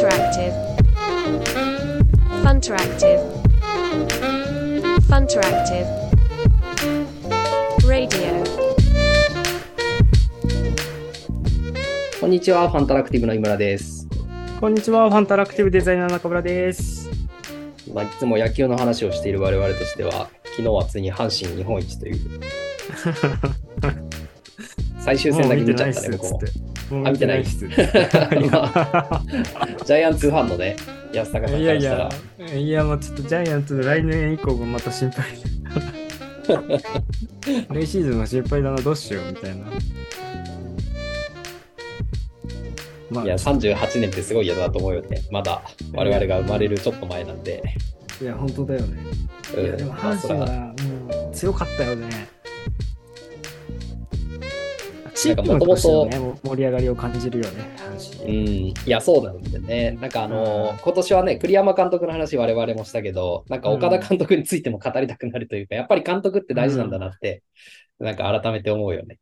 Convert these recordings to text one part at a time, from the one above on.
Funteractive. Funteractive. Funteractive. Radio. こんにちは、ファンタラクティブの井村です。こんにちは、ファンタラクティブデザイナー中村です。まあ、いつも野球の話をしている我々としては、昨日はついに阪神日本一という。最終戦だけ見ちゃったね、僕も。もうあ見てないっす。ジャイアンツファンのね、安高さんいやいや、、いやもうちょっとジャイアンツの来年以降もまた心配。来シーズンの心配だな、どうしようみたいな。まあ、いや、38年ってすごい嫌だと思うよね。まだ我々が生まれるちょっと前なんで。いや、本当だよね。うんいや、でも阪神ははもう強かったよね。チームとしてのね、も盛り上がりを感じるよね、阪う神。ん、いや、そうなんだよね。なんかあのうん今年はね、栗山監督の話我々もしたけど、なんか岡田監督についても語りたくなるというか、やっぱり監督って大事なんだなって、なんか改めて思うよね。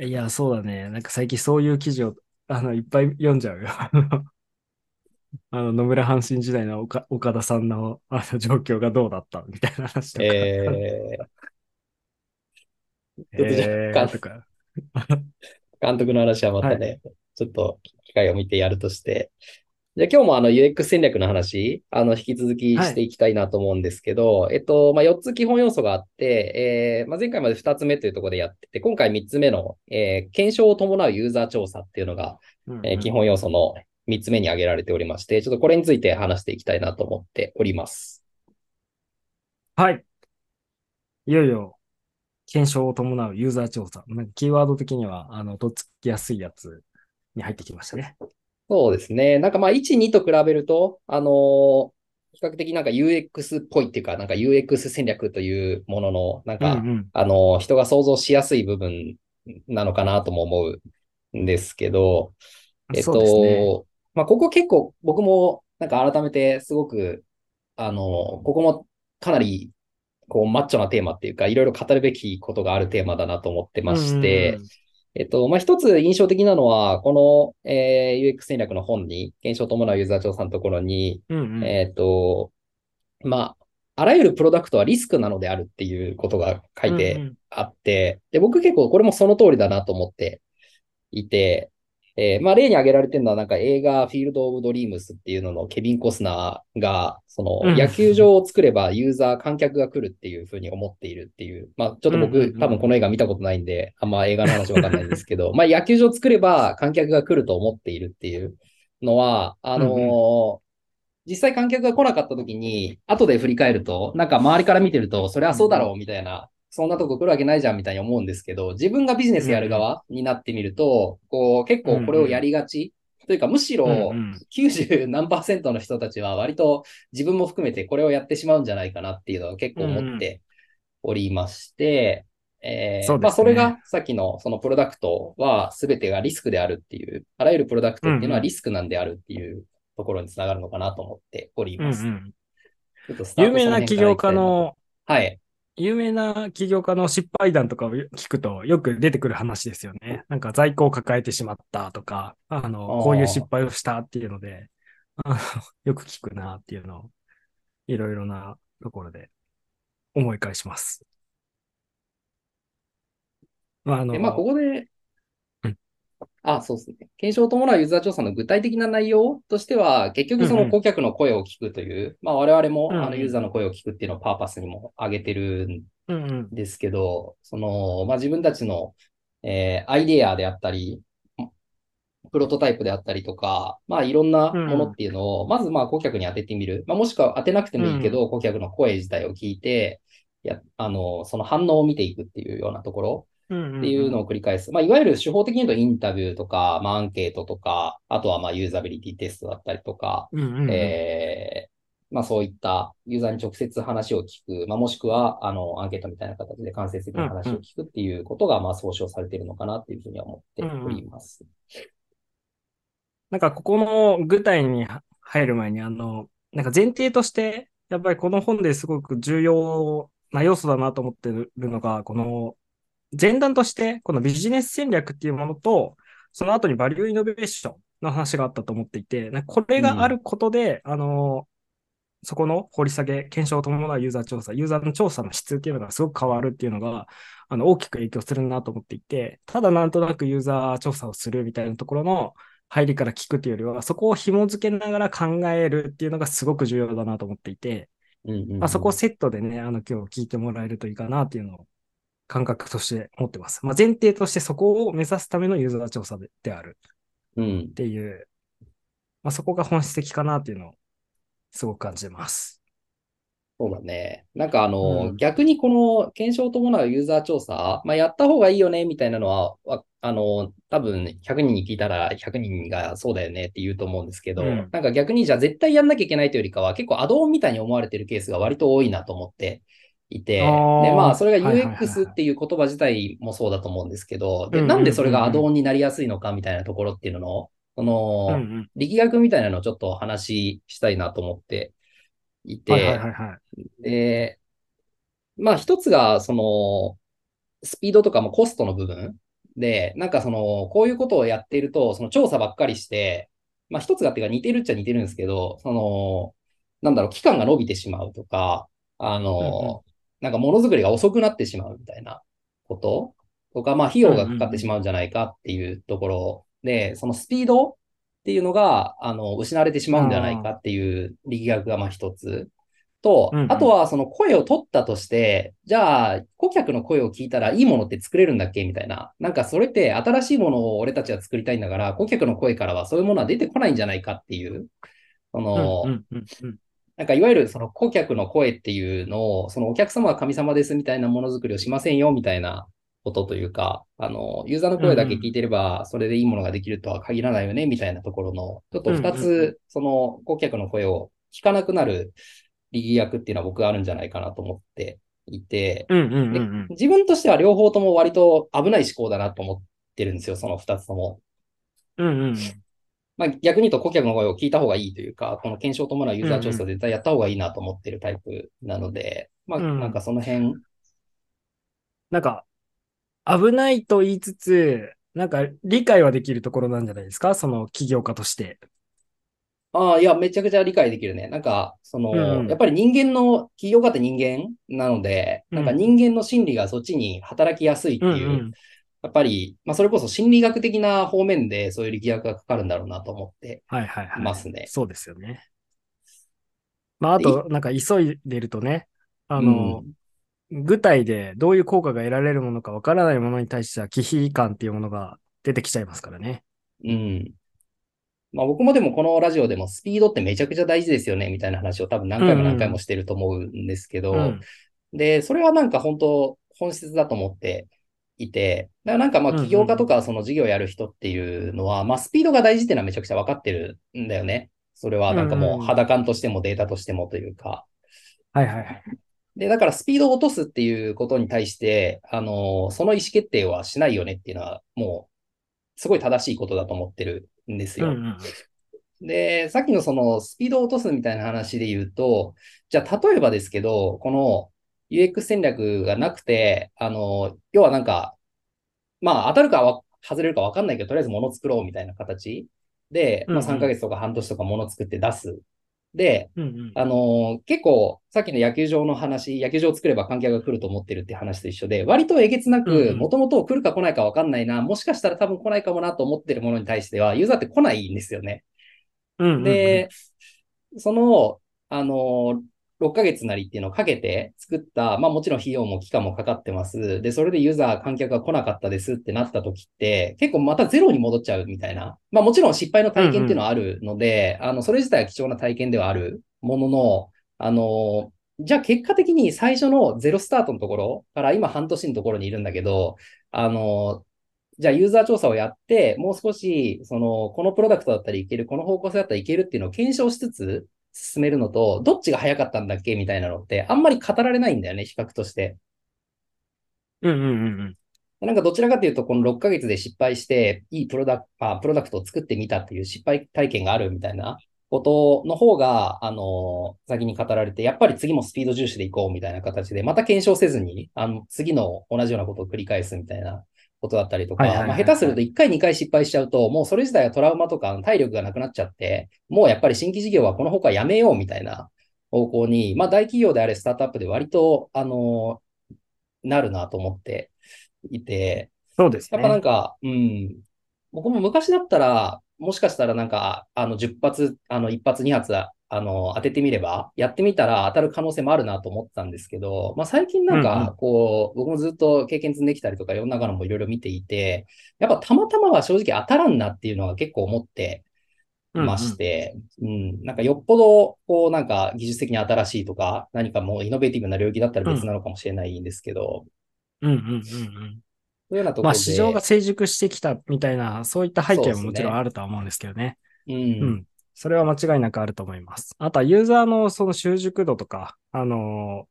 いや、そうだね。なんか最近そういう記事をあのいっぱい読んじゃうよ。あの野村阪神時代の岡岡田さんのあの状況がどうだったみたいな話とか。え えちょっとじゃあーとか。ー、監督の話はまたね、ちょっと機会を見てやるとして。じゃあ今日もあの UX 戦略の話、あの引き続きしていきたいなと思うんですけど、えっと、まあ、4つ基本要素があって、えーまあ、前回まで2つ目というところでやってて、今回3つ目の、えー検証を伴うユーザー調査っていうのが、うんえー基本要素の3つ目に挙げられておりまして、ちょっとこれについて話していきたいなと思っております。はい。いよいよ、検証を伴うユーザー調査。なんかキーワード的には、あの、とっつきやすいやつに入ってきましたね。そうですね。なんかまあ1、2と比べると、あのー比較的なんか UX っぽいっていうか、なんか UX 戦略というものの、なんか、うんうんあのー人が想像しやすい部分なのかなとも思うんですけど、えっそうですね。と、まあここ結構僕もなんか改めてすごく、あのーここもかなりこうマッチョなテーマっていうか、いろいろ語るべきことがあるテーマだなと思ってまして、うんうんえっと、まあ、一つ印象的なのは、この、えー UX 戦略の本に、検証を伴うユーザー調査のところに、うんうん。えっと、まあ、あらゆるプロダクトはリスクなのであるっていうことが書いてうんうん。あって、で、僕結構これもその通りだなと思っていて、えーまあ、例に挙げられてるのは、なんか映画、フィールド・オブ・ドリームスっていうののケビン・コスナーが、そのうん。野球場を作ればユーザー、観客が来るっていうふうに思っているっていう、まあ、ちょっと僕、多分この映画見たことないんで、あんま映画の話わかんないんですけど、まあ、野球場を作れば観客が来ると思っているっていうのは、あのー実際観客が来なかった時に、後で振り返ると、なんか周りから見てると、それはそうだろうみたいな、そんなとこ来るわけないじゃんみたいに思うんですけど、自分がビジネスやる側になってみると、こう結構これをやりがち。というか、むしろうんうん90何パーセントの人たちは割と自分も含めてこれをやってしまうんじゃないかなっていうのは結構思っておりまして、えまあそれがさっきのそのプロダクトは全てがリスクであるっていう、あらゆるプロダクトっていうのはリスクなんであるっていうところにつながるのかなと思っております。うんうん有名な起業家の、はい。有名な起業家の失敗談とかを聞くとよく出てくる話ですよね。なんか在庫を抱えてしまったとか、あの、こういう失敗をしたっていうので、あの よく聞くなっていうのを、いろいろなところで思い返します。まあ、あの、で、まあ、ここでうん、あ、そうですね。検証を伴うユーザー調査の具体的な内容としては、結局そうんうんの顧客の声を聞くという、まあ、我々もうんうんあのユーザーの声を聞くっていうのをパーパスにも挙げてるんうんうん。ですけど、その、まあ、自分たちの、えーアイデアであったり、プロトタイプであったりとか、まあ、いろんなものっていうのを、まずまあ、顧客に当ててみる。まあ、もしくは当てなくてもいいけど、顧客の声自体を聞いて、や、あの、その反応を見ていくっていうようなところ。っっていうのを繰り返す。まあ、いわゆる手法的に言うとインタビューとか、まあ、アンケートとか、あとはまあ、ユーザビリティテストだったりとか、うんうんうんえーまあ、そういったユーザーに直接話を聞く、まあ、もしくは、あの、アンケートみたいな形で間接的な話を聞くっていうことが、まあ、総称されているのかなっていうふうには思っております。なんかここの具体に入る前に、あの、なんか前提として、やっぱりこの本ですごく重要な要素だなと思ってるのが、この前段として、このビジネス戦略っていうものと、その後にバリューイノベーションっの話があったと思っていて、これがあることで、うん、あの、そこの掘り下げ、検証を伴うユーザー調査、ユーザーの調査の質っていうのがすごく変わるっていうのが、あの、大きく影響するなと思っていて、ただなんとなくユーザー調査をするみたいなところの入りから聞くっていうよりは、そこを紐付けながら考えるっていうのがすごく重要だなと思っていて、まあ、そこをセットでね、あの、今日聞いてもらえるといいかなっていうのを感覚として持ってます。まあ、前提としてそこを目指すためのユーザー調査でであるっていう、うん、まあ、そこが本質的かなっていうのをすごく感じてます。そうだね。なんかあの、うん、逆にこの検証を伴うユーザー調査、まあ、やった方がいいよね、みたいなのは、あの、多分100人に聞いたら100人がそうだよねって言うと思うんですけど、うん、なんか逆にじゃあ絶対やんなきゃいけないというよりかは、結構アドオンみたいに思われてるケースが割と多いなと思っていて、で、まあ、それが UX っていう言葉自体もそうだと思うんですけど、で、なんでそれがアドオンになりやすいのかみたいなところっていうのを、その、うん。うん、力学みたいなのをちょっと話したいなと思っていて、で、まあ一つが、その、スピードとかもコストの部分。で、なんかその、こういうことをやっていると、その調査ばっかりして、まあ一つがっていうか似てるっちゃ似てるんですけど、その、なんだろう、期間が伸びてしまうとか、あの、なんかものづくりが遅くなってしまうみたいなこと？とか、まあ費用がかかってしまうんじゃないかっていうところで、そのスピードっていうのが、あの、失われてしまうんではないかっていう力学がまあ一つ。と、あとはその声を取ったとして、じゃあ、顧客の声を聞いたらいいものって作れるんだっけ？みたいな。なんかそれって新しいものを俺たちは作りたいんだから、顧客の声からはそういうものは出てこないんじゃないかっていう、その、なんかいわゆるその顧客の声っていうのを、そのお客様は神様ですみたいなものづくりをしませんよみたいなことというか、あの、ユーザーの声だけ聞いてれば、それでいいものができるとは限らないよね、みたいなところの、ちょっと二つ、その顧客の声を聞かなくなる力学っていうのは僕はあるんじゃないかなと思っていて、自分としては両方とも割と危ない思考だなと思ってるんですよ、その二つとも。うんうんまあ、逆に言うと顧客の声を聞いた方がいいというか、この検証ともなユーザー調査絶対やった方がいいなと思ってるタイプなので、まあ、なんかその辺、なんか、危ないと言いつつ、なんか理解はできるところなんじゃないですか？その起業家として。ああ、いや、めちゃくちゃ理解できるね。なんか、その、うん、やっぱり人間の、起業家って人間なので、なんか人間の心理がそっちに働きやすいっていう、うんうん、やっぱり、まあ、それこそ心理学的な方面でそういう力学がかかるんだろうなと思ってますね。はいはいはい。そうですよね。まあ、あと、なんか急いでるとね、あの、うん具体でどういう効果が得られるものかわからないものに対しては、忌避感っていうものが出てきちゃいますからね。うん。まあ僕もでもこのラジオでもスピードってめちゃくちゃ大事ですよねみたいな話を多分何回も何回もしてると思うんですけど、うんうん、で、それはなんか本当本質だと思っていて、だからなんかまあ起業家とかその事業をやる人っていうのは、まあスピードが大事っていうのはめちゃくちゃ分かってるんだよね。それはなんかもう肌感としてもデータとしてもというか。はいはいはい。で、だからスピードを落とすっていうことに対して、あの、その意思決定はしないよねっていうのは、もう、すごい正しいことだと思ってるんですよ。うんうん、で、さっきのそのスピードを落とすみたいな話で言うと、じゃあ例えばですけど、この UX 戦略がなくて、あの、要はなんか、まあ当たるか外れるかわかんないけど、とりあえず物作ろうみたいな形で、まあ3ヶ月とか半年とか物作って出す。で、うんうん、あのー、結構、さっきの野球場の話、野球場を作れば観客が来ると思ってるって話と一緒で、割とえげつなく、もともと来るか来ないか分かんないな、もしかしたら多分来ないかもなと思ってるものに対しては、ユーザーって来ないんですよね。うんうんうん、で、その、あのー、6ヶ月なりっていうのをかけて作った、まあもちろん費用も期間もかかってます。で、それでユーザー、観客が来なかったですってなった時って、結構またゼロに戻っちゃうみたいな。まあもちろん失敗の体験っていうのはあるので、うんうん、あの、それ自体は貴重な体験ではあるものの、あの、じゃあ結果的に最初のゼロスタートのところから今半年のところにいるんだけど、あの、じゃあユーザー調査をやって、もう少し、その、このプロダクトだったらいける、この方向性だったらいけるっていうのを検証しつつ、進めるのと、どっちが早かったんだっけみたいなのって、あんまり語られないんだよね、比較として。うんうんうんうん。なんかどちらかというと、この6ヶ月で失敗して、いいプロダクト、あプロダクトを作ってみたっていう失敗体験があるみたいなことの方が、あの、先に語られて、やっぱり次もスピード重視でいこうみたいな形で、また検証せずに、あの、次の同じようなことを繰り返すみたいなことだったりとか、まあ、下手すると1回2回失敗しちゃうと、もうそれ自体はトラウマとか体力がなくなっちゃって、もうやっぱり新規事業はこの他やめようみたいな方向に、まあ大企業であれスタートアップで割と、あの、なるなと思っていて、そうですやっぱなんね。か、うん、僕も昔だったら、もしかしたらなんか、あの、10発、あの、1発、2発、あの、当ててみれば、やってみたら当たる可能性もあるなと思ってたんですけど、まあ最近なんか、こう、僕もずっと経験積んできたりとか、いろんなのもいろいろ見ていて、やっぱたまたまは正直当たらんなっていうのは結構思ってまして、うん、なんかよっぽど、こう、なんか技術的に新しいとか、何かもうイノベーティブな領域だったら別なのかもしれないんですけど、うんうんうんうん。そういうようなとこまあ、市場が成熟してきたみたいな、そういった背景ももちろんあるとは思うんですけどね。う、うんん。それは間違いなくあると思います。あとはユーザーのその習熟度とか、あのー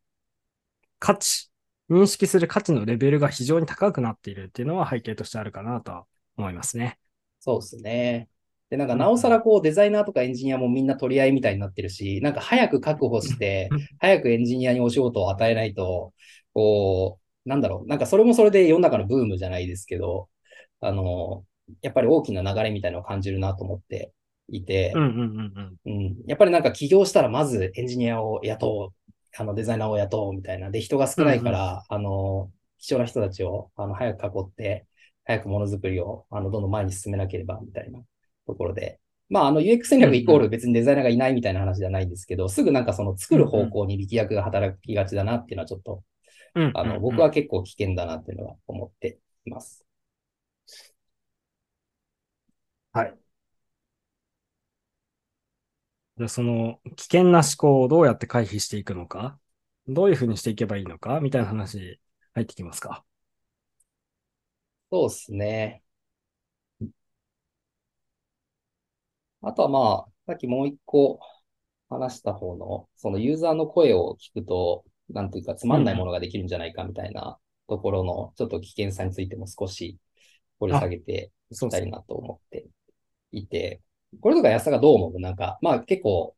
価値、認識する価値のレベルが非常に高くなっているっていうのは背景としてあるかなとは思いますね。そうですね。で、なんか、うんなおさらこう、デザイナーとかエンジニアもみんな取り合いみたいになってるし、なんか早く確保してうん、早くエンジニアにお仕事を与えないと、こう、なんだろう、なんかそれもそれで世の中のブームじゃないですけど、あの、やっぱり大きな流れみたいなのを感じるなと思っていてうん、うんうんうん。うん、やっぱりなんか起業したらまずエンジニアを雇う、あのデザイナーを雇うみたいな。で、人が少ないから、あの、貴重な人たちをあの早く囲って、早くものづくりをあのどんどん前に進めなければみたいなところで。まあ、あの UX 戦略イコール別にデザイナーがいないみたいな話じゃないんですけど、すぐなんかその作る方向に力学が働きがちだなっていうのはちょっと、うんうんうんあの、僕は結構危険だなっていうのは思っています。はい。じゃあその危険な思考をどうやって回避していくのか、どういうふうにしていけばいいのか、みたいな話入ってきますか？そうですね。あとはまあ、さっきもう一個話した方の、そのユーザーの声を聞くと、なんていうかつまんないものができるんじゃないかみたいなところの、ちょっと危険さについても少し掘り下げていきたいなと思っていて、これとか安田がどう思う？なんか、まあ結構、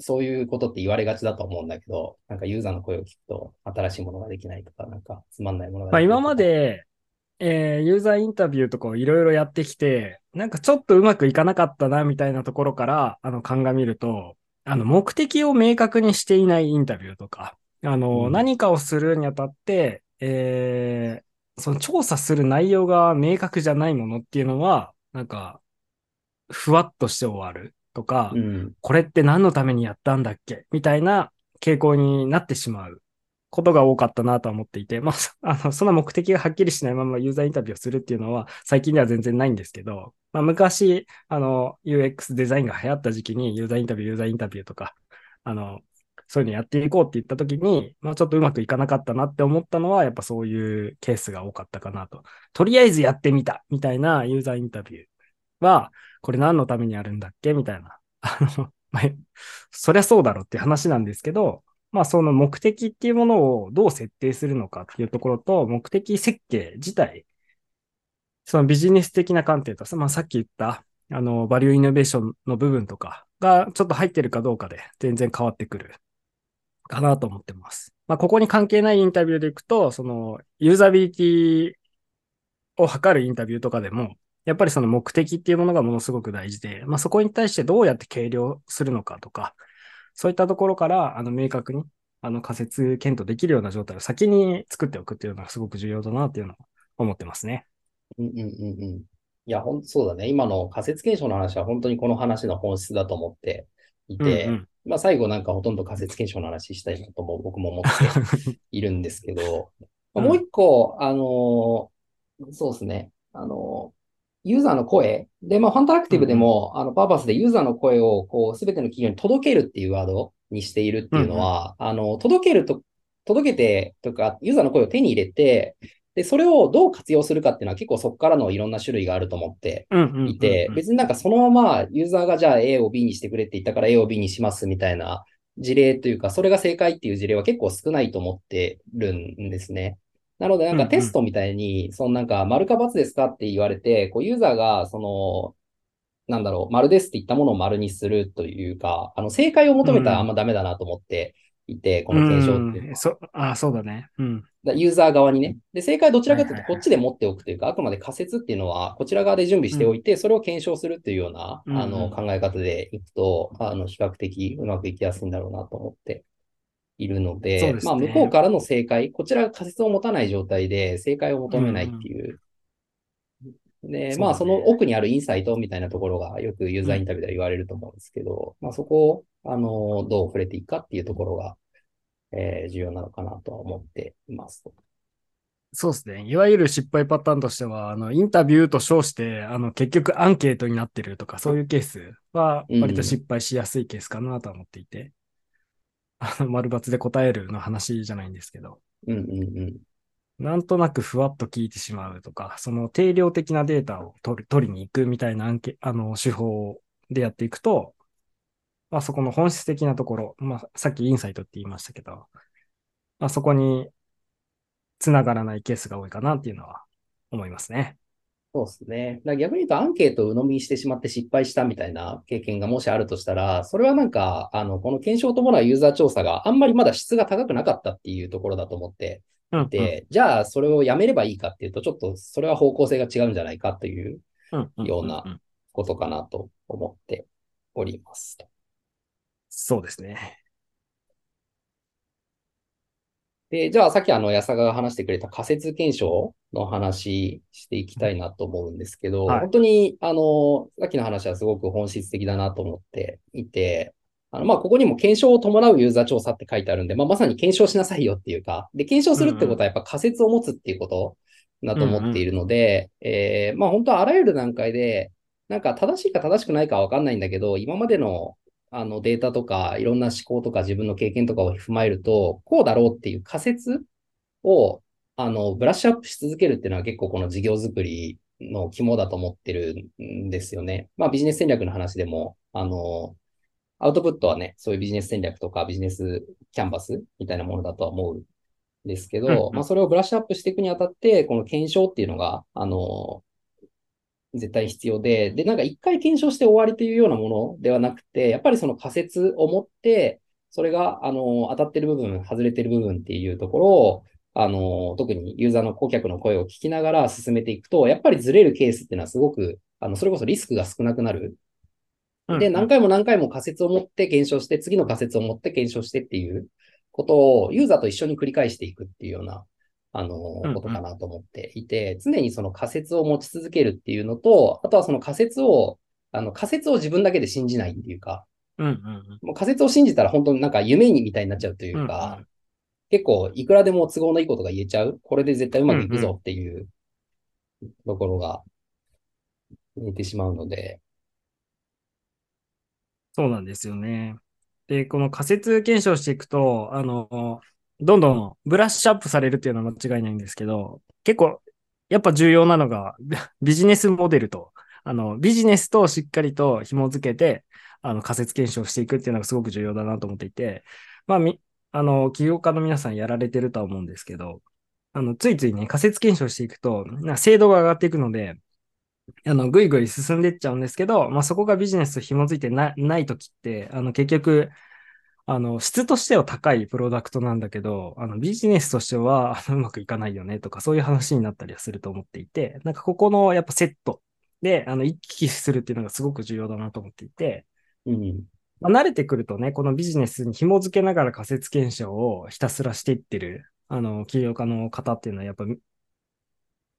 そういうことって言われがちだと思うんだけど、なんかユーザーの声を聞くと新しいものができないとか、なんかつまんないものがまあ今まで、えーユーザーインタビューとかをいろいろやってきて、なんかちょっとうまくいかなかったなみたいなところから、あの、鑑みると、あの、目的を明確にしていないインタビューとか、あの、うん。何かをするにあたって、えーその調査する内容が明確じゃないものっていうのは、なんか、ふわっとして終わるとか、うん。これって何のためにやったんだっけ？みたいな傾向になってしまうことが多かったなとは思っていて、まあ、そ あの、そんな目的がはっきりしないままユーザーインタビューをするっていうのは最近では全然ないんですけど、まあ、昔、あの、UX デザインが流行った時期にユーザーインタビュー、ユーザーインタビューとか、あの、そういうのやっていこうって言った時に、まあちょっとうまくいかなかったなって思ったのは、やっぱそういうケースが多かったかなと。とりあえずやってみたみたいなユーザーインタビューは、これ何のためにやるんだっけ？みたいな。あの、ま、そりゃそうだろうっていう話なんですけど、まあその目的っていうものをどう設定するのかっていうところと、目的設計自体、そのビジネス的な観点と、まあさっき言った、あの、バリューイノベーションの部分とかがちょっと入ってるかどうかで全然変わってくるかなと思ってます。まあここに関係ないインタビューでいくと、そのユーザビリティを測るインタビューとかでも、やっぱりその目的っていうものがものすごく大事で、まあそこに対してどうやって計量するのかとか、そういったところから、あの、明確に、あの、仮説検討できるような状態を先に作っておくっていうのがすごく重要だなっていうのを思ってますね。うんうんうんうん。いや、ほんとそうだね。今の仮説検証の話は本当にこの話の本質だと思っていて、うんうんまあ最後なんかほとんど仮説検証の話したいなとも僕も思って いるんですけど、まあもう一個、あのーそうですね。あのーユーザーの声。で、まあ、ファンタラクティブでも、あの、パーパスでユーザーの声を、こう、すべての企業に届けるっていうワードにしているっていうのは、あの、届けると、届けて、とか、ユーザーの声を手に入れて、で、それをどう活用するかっていうのは結構そこからのいろんな種類があると思ってうんうんうんうんいて、別になんかそのままユーザーがじゃあ A を B にしてくれって言ったから A を B にしますみたいな事例というか、それが正解っていう事例は結構少ないと思ってるんですね。なのでなんかテストみたいに、そのなんか丸か×ですかって言われて、こうユーザーがその、なんだろう、丸ですって言ったものを丸にするというか、あの正解を求めたらあんまダメだなと思っていて、この検証っていうのは。そあ、そうだね。うん。だユーザー側にね。で、正解はどちらかというと、こっちで持っておくというか、あくまで仮説っていうのは、こちら側で準備しておいて、それを検証するっていうような、あの、考え方でいくと、あの、比較的うまくいきやすいんだろうなと思っているので、ですねまあ、向こうからの正解、こちらが仮説を持たない状態で正解を求めないっていう。で、まあ、その奥にあるインサイトみたいなところがよくユーザーインタビューでは言われると思うんですけど、まあ、そこを、あの、どう触れていくかっていうところが、えー重要なのかなとは思っています。そうですね。いわゆる失敗パターンとしては、あの、インタビューと称して、あの、結局アンケートになってるとか、そういうケースは、割と失敗しやすいケースかなとは思っていて、あの、丸抜で答えるの話じゃないんですけど、うんうんうん。なんとなくふわっと聞いてしまうとか、その定量的なデータを取り取りに行くみたいなアンケあの手法でやっていくと、まあそこの本質的なところ、まあさっきインサイトって言いましたけど、まあそこに繋がらないケースが多いかなっていうのは思いますね。そうですね。逆に言うとアンケートを鵜呑みにしてしまって失敗したみたいな経験がもしあるとしたら、それはなんか、あの、この検証を伴うユーザー調査があんまりまだ質が高くなかったっていうところだと思ってうん、いて、じゃあそれをやめればいいかっていうと、ちょっとそれは方向性が違うんじゃないかといううんうんようなうんんことかなと思っております。そうですね。で、じゃあさっきあの安坂が話してくれた仮説検証の話していきたいなと思うんですけど、はい。本当にあの、さっきの話はすごく本質的だなと思っていて、あの、まあ、ここにも検証を伴うユーザー調査って書いてあるんで、まあ、まさに検証しなさいよっていうか、で、検証するってことはやっぱ仮説を持つっていうことだと思っているので、えーまあ、本当はあらゆる段階で、なんか正しいか正しくないかはわかんないんだけど、今までのあのデータとか、いろんな思考とか自分の経験とかを踏まえると、こうだろうっていう仮説を、あの、ブラッシュアップし続けるっていうのは結構この事業作りの肝だと思ってるんですよね。まあビジネス戦略の話でも、あの、アウトプットはね、そういうビジネス戦略とかビジネスキャンバスみたいなものだとは思うんですけど、うんうんまあそれをブラッシュアップしていくにあたって、この検証っていうのが、あの、絶対必要で、で、なんか一回検証して終わりというようなものではなくて、やっぱりその仮説を持って、それが、あの、当たってる部分、外れてる部分っていうところを、あの、特にユーザーの顧客の声を聞きながら進めていくと、やっぱりずれるケースっていうのはすごく、あの、それこそリスクが少なくなる。で、何回も何回も仮説を持って検証して、次の仮説を持って検証してっていうことをユーザーと一緒に繰り返していくっていうような、あの、うんことかなと思っていて、常にその仮説を持ち続けるっていうのと、あとはその仮説を、あの、仮説を自分だけで信じないっていうか、もう仮説を信じたら本当になんか夢にみたいになっちゃうといううんか、うん結構いくらでも都合のいいことが言えちゃう？これで絶対うまくいくぞっていうところが見えてしまうので、そうなんですよね。で、この仮説検証していくと、あの、どんどんブラッシュアップされるっていうのは間違いないんですけど、結構、やっぱ重要なのが、ビジネスモデルと、あの、ビジネスとしっかりと紐づけて、あの、仮説検証していくっていうのがすごく重要だなと思っていて、まあ、み、あの、起業家の皆さんやられてるとは思うんですけど、あの、ついついね、仮説検証していくと、な精度が上がっていくので、あの、ぐいぐい進んでいっちゃうんですけど、まあ、そこがビジネスと紐づいてなないときって、あの、結局、あの、質としては高いプロダクトなんだけど、あの、ビジネスとしては、あのうまくいかないよねとか、そういう話になったりはすると思っていて、なんかここのやっぱセットで、あの、行き来するっていうのがすごく重要だなと思っていて、うん。まあ、慣れてくるとね、このビジネスに紐づけながら仮説検証をひたすらしていってる、あの、起業家の方っていうのはやっぱ見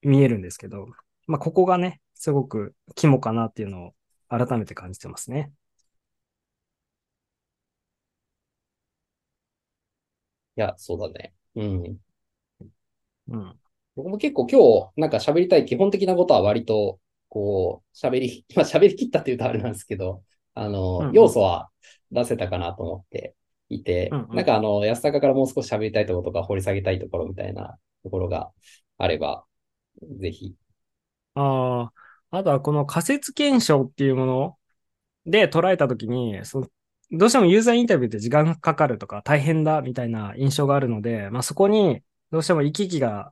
見えるんですけど、まあ、ここがね、すごく肝かなっていうのを改めて感じてますね。いや、そうだね。うん。うん。僕も結構今日なんか喋りたい基本的なことは割と、こう、喋り、まあ喋り切ったって言うとあれなんですけど、あの、うんうん。要素は出せたかなと思っていて、うんうん。なんかあの、安坂からもう少し喋りたいところとか掘り下げたいところみたいなところがあれば、ぜひ。ああ、あとはこの仮説検証っていうもので捉えたときに、そのどうしてもユーザーインタビューって時間がかかるとか大変だみたいな印象があるので、まあそこにどうしても行き来が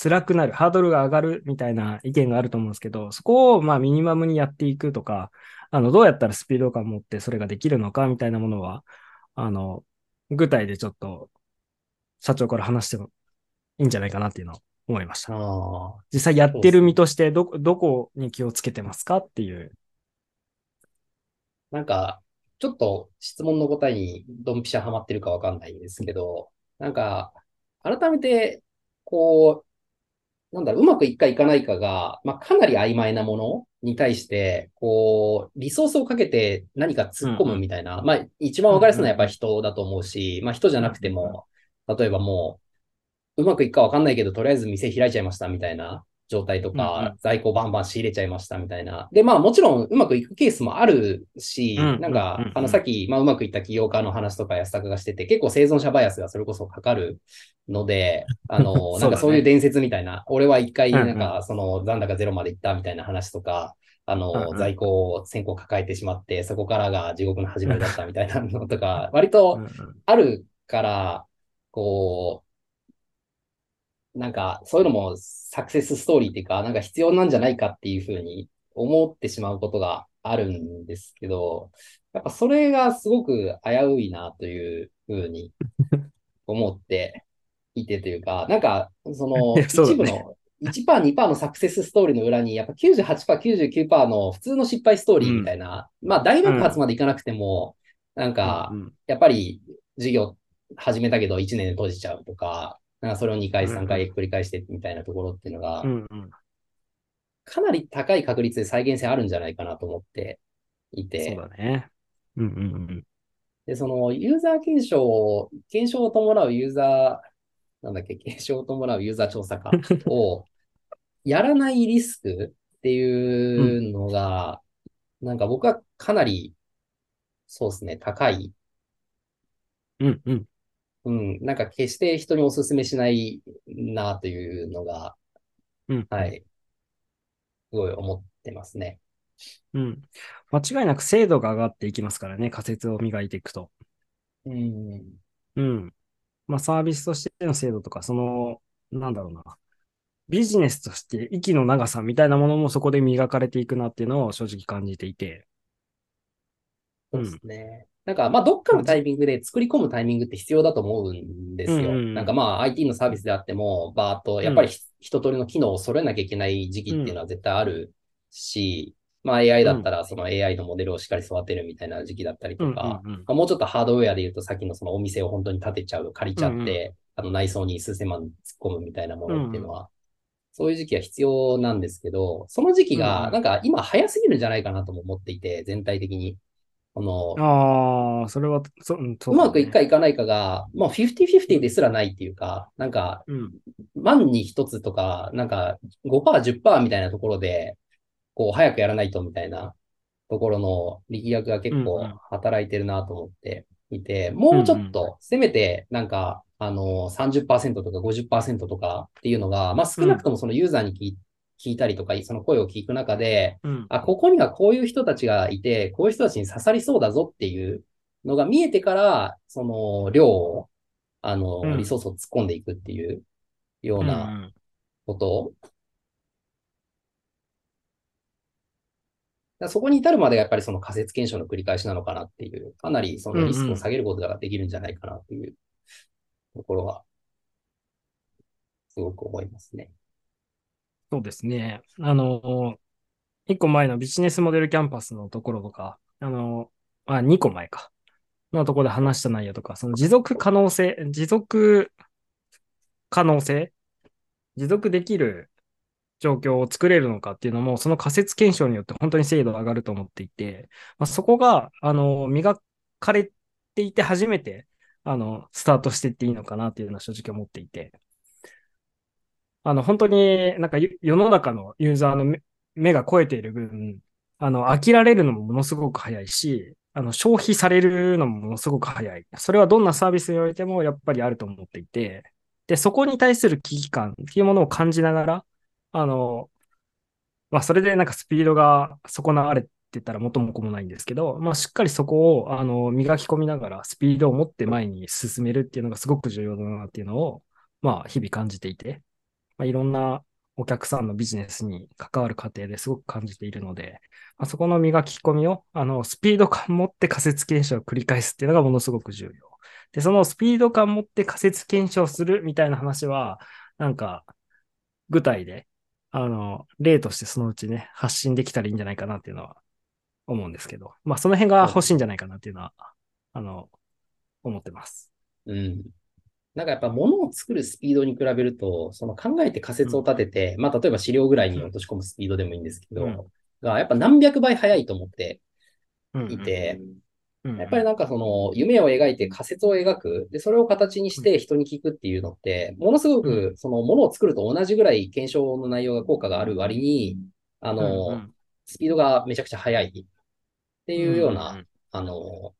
辛くなる、ハードルが上がるみたいな意見があると思うんですけど、そこをまあミニマムにやっていくとか、あの、どうやったらスピード感を持ってそれができるのかみたいなものは、あの、具体でちょっと社長から話してもいいんじゃないかなっていうのを思いました。実際やってる身としてど、どこに気をつけてますかっていう。なんか、ちょっと質問の答えにドンピシャハマってるかわかんないんですけど、なんか、改めて、こう、なんだろう、うまくいくかいかないかが、まあ、かなり曖昧なものに対して、こう、リソースをかけて何か突っ込むみたいな、まあ、一番わかりやすいのはやっぱり人だと思うし、まあ、人じゃなくても、例えばもう、うまくいくかわかんないけど、とりあえず店開いちゃいましたみたいな状態とうんうかん、在庫バンバン仕入れちゃいましたみたいな。で、まあもちろんうまくいくケースもあるし、うんなんうんうん、かあの、さっき、まあうまくいった起業家の話とか安坂がしてて、結構生存者バイアスがそれこそかかるので、あの、なんかそういう伝説みたいな、俺は一回、なんかその残高ゼロまで行ったみたいな話とか、あうんの、うん。在庫を1000個抱えてしまって、そこからが地獄の始まりだったみたいなのとか、割とあるから、こう、なんか、そういうのもサクセスストーリーっていうか、なんか必要なんじゃないかっていうふうに思ってしまうことがあるんですけど、やっぱそれがすごく危ういなというふうに思っていてというか、なんか、その、一部の1%、2%のサクセスストーリーの裏に、やっぱ98%、99%の普通の失敗ストーリーみたいな、まあ大爆発までいかなくても、なんか、うんうん。やっぱり事業始めたけど1年で閉じちゃうとか、なんかそれを2回、3回繰り返してみたいなところっていうのがう、んうんかなり高い確率で再現性あるんじゃないかなと思っていそうて、だね。うんうんうん。で、そのユーザー検証、検証を伴うユーザー、なんだっけ、検証を伴うユーザー調査か をやらないリスクっていうのが、なんか僕はかなり、そうですね、高いうんうん。うん、なんか決して人にお勧めしないなというのが、うん。はい、すごい思ってますね。うん。間違いなく精度が上がっていきますからね、仮説を磨いていくと。うん。うん。まあ、サービスとしての精度とか、その、なんだろうな。ビジネスとして息の長さみたいなものもそこで磨かれていくなっていうのを正直感じていて。そうですね。なんか、まあ、どっかのタイミングで作り込むタイミングって必要だと思うんですよ。うんうんうん。なんかまあ、IT のサービスであっても、バーっと、やっぱりひ一通りの機能を揃えなきゃいけない時期っていうのは絶対あるし、まあ AI だったらその AI のモデルをしっかり育てるみたいな時期だったりとか、うんうんうん。まあもうちょっとハードウェアで言うと、さっきのそのお店を本当に建てちゃう、借りちゃって、あの内装に数千万突っ込むみたいなものっていうのは、そういう時期は必要なんですけど、その時期うんうん。がなんか今早すぎるんじゃないかなとも思っていて、全体的に。この、ああ、それは、そうんそうね。まくいくかいかないかが、もう50-50ですらないっていうか、なんか、うん。万に一つとか、なんか5%、10%みたいなところで、こう、早くやらないとみたいなところの力学が結構うんうん。働いてるなと思っていて、もうちょっと、せめて、なんか、あの、30%とか50%とかっていうのが、まあ少なくともそのユーザーに聞い聞いたりとか、その声を聞く中で、うん。あ、ここにはこういう人たちがいて、こういう人たちに刺さりそうだぞっていうのが見えてから、その量を、あの、うんリソースを突っ込んでいくっていうよううんうなんことを、だからそこに至るまでがやっぱりその仮説検証の繰り返しなのかなっていう、かなりそのリスクを下げることができるんじゃないかなっていうところは、すごく思いますね。そうですね。あの、一個前のビジネスモデルキャンパスのところとか、あの、あ、二個前か。のところで話した内容とか、その持続可能性、持続可能性、持続できる状況を作れるのかっていうのも、その仮説検証によって本当に精度が上がると思っていて、まあ、そこが、あの、磨かれていて初めて、あの、スタートしていっていいのかなっていうのは正直思っていて、あの、本当になんか世の中のユーザーの目目が超えている分、あの、飽きられるのもものすごく早いし、あの、消費されるのもものすごく早い。それはどんなサービスにおいてもやっぱりあると思っていて、で、そこに対する危機感っていうものを感じながら、あの、まあ、それでなんかスピードが損なわれてたら元も子もないんですけど、まあ、しっかりそこを、あの、磨き込みながらスピードを持って前に進めるっていうのがすごく重要だなっていうのを、まあ、日々感じていて、まあ、いろんなお客さんのビジネスに関わる過程ですごく感じているので、まあ、そこの磨き込みを、あの、スピード感持って仮説検証を繰り返すっていうのがものすごく重要。で、そのスピード感持って仮説検証するみたいな話は、なんか、具体で、あの、例としてそのうちね、発信できたらいいんじゃないかなっていうのは思うんですけど、まあ、その辺が欲しいんじゃないかなっていうのは、あの、思ってます。うん。なんかやっぱ物を作るスピードに比べると、その考えて仮説を立てて、うん、まあ例えば資料ぐらいに落とし込むスピードでもいいんですけど、うん、がやっぱ何百倍速いと思っていて、やっぱりなんかその夢を描いて仮説を描く、で、それを形にして人に聞くっていうのって、ものすごくそのものを作ると同じぐらい検証の内容が効果がある割に、あの、スピードがめちゃくちゃ速いっていうような、あの、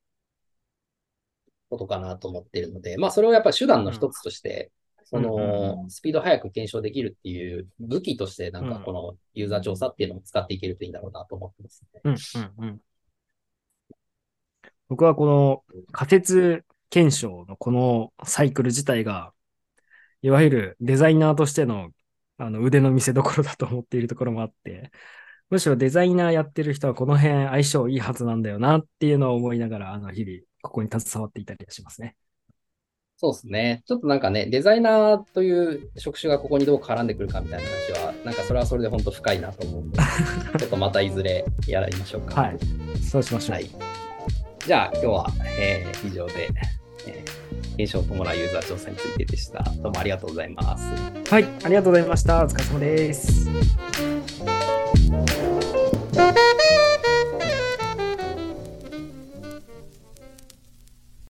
ことかなと思っているので、まあそれをやっぱり手段の一つとして、その、スピード速く検証できるっていう武器として、なんかこのユーザー調査っていうのを使っていけるといいんだろうなと思ってますね。うんうんうん、僕はこの仮説検証のこのサイクル自体が、いわゆるデザイナーとしてのあの腕の見せ所だと思っているところもあって、むしろデザイナーやってる人はこの辺相性いいはずなんだよなっていうのを思いながら、あの日々ここに携わっていたりしますね。そうですね。ちょっとなんかね、デザイナーという職種がここにどう絡んでくるかみたいな話は、なんかそれはそれで本当深いなと思うんで、ちょっとまたいずれやりましょうか。はい。そうしましょう。はい、じゃあ今日は、えー、以上で、えー、検証を伴うユーザー調査についてでした。どうもありがとうございます。はい、ありがとうございました。お疲れ様です。Thank you.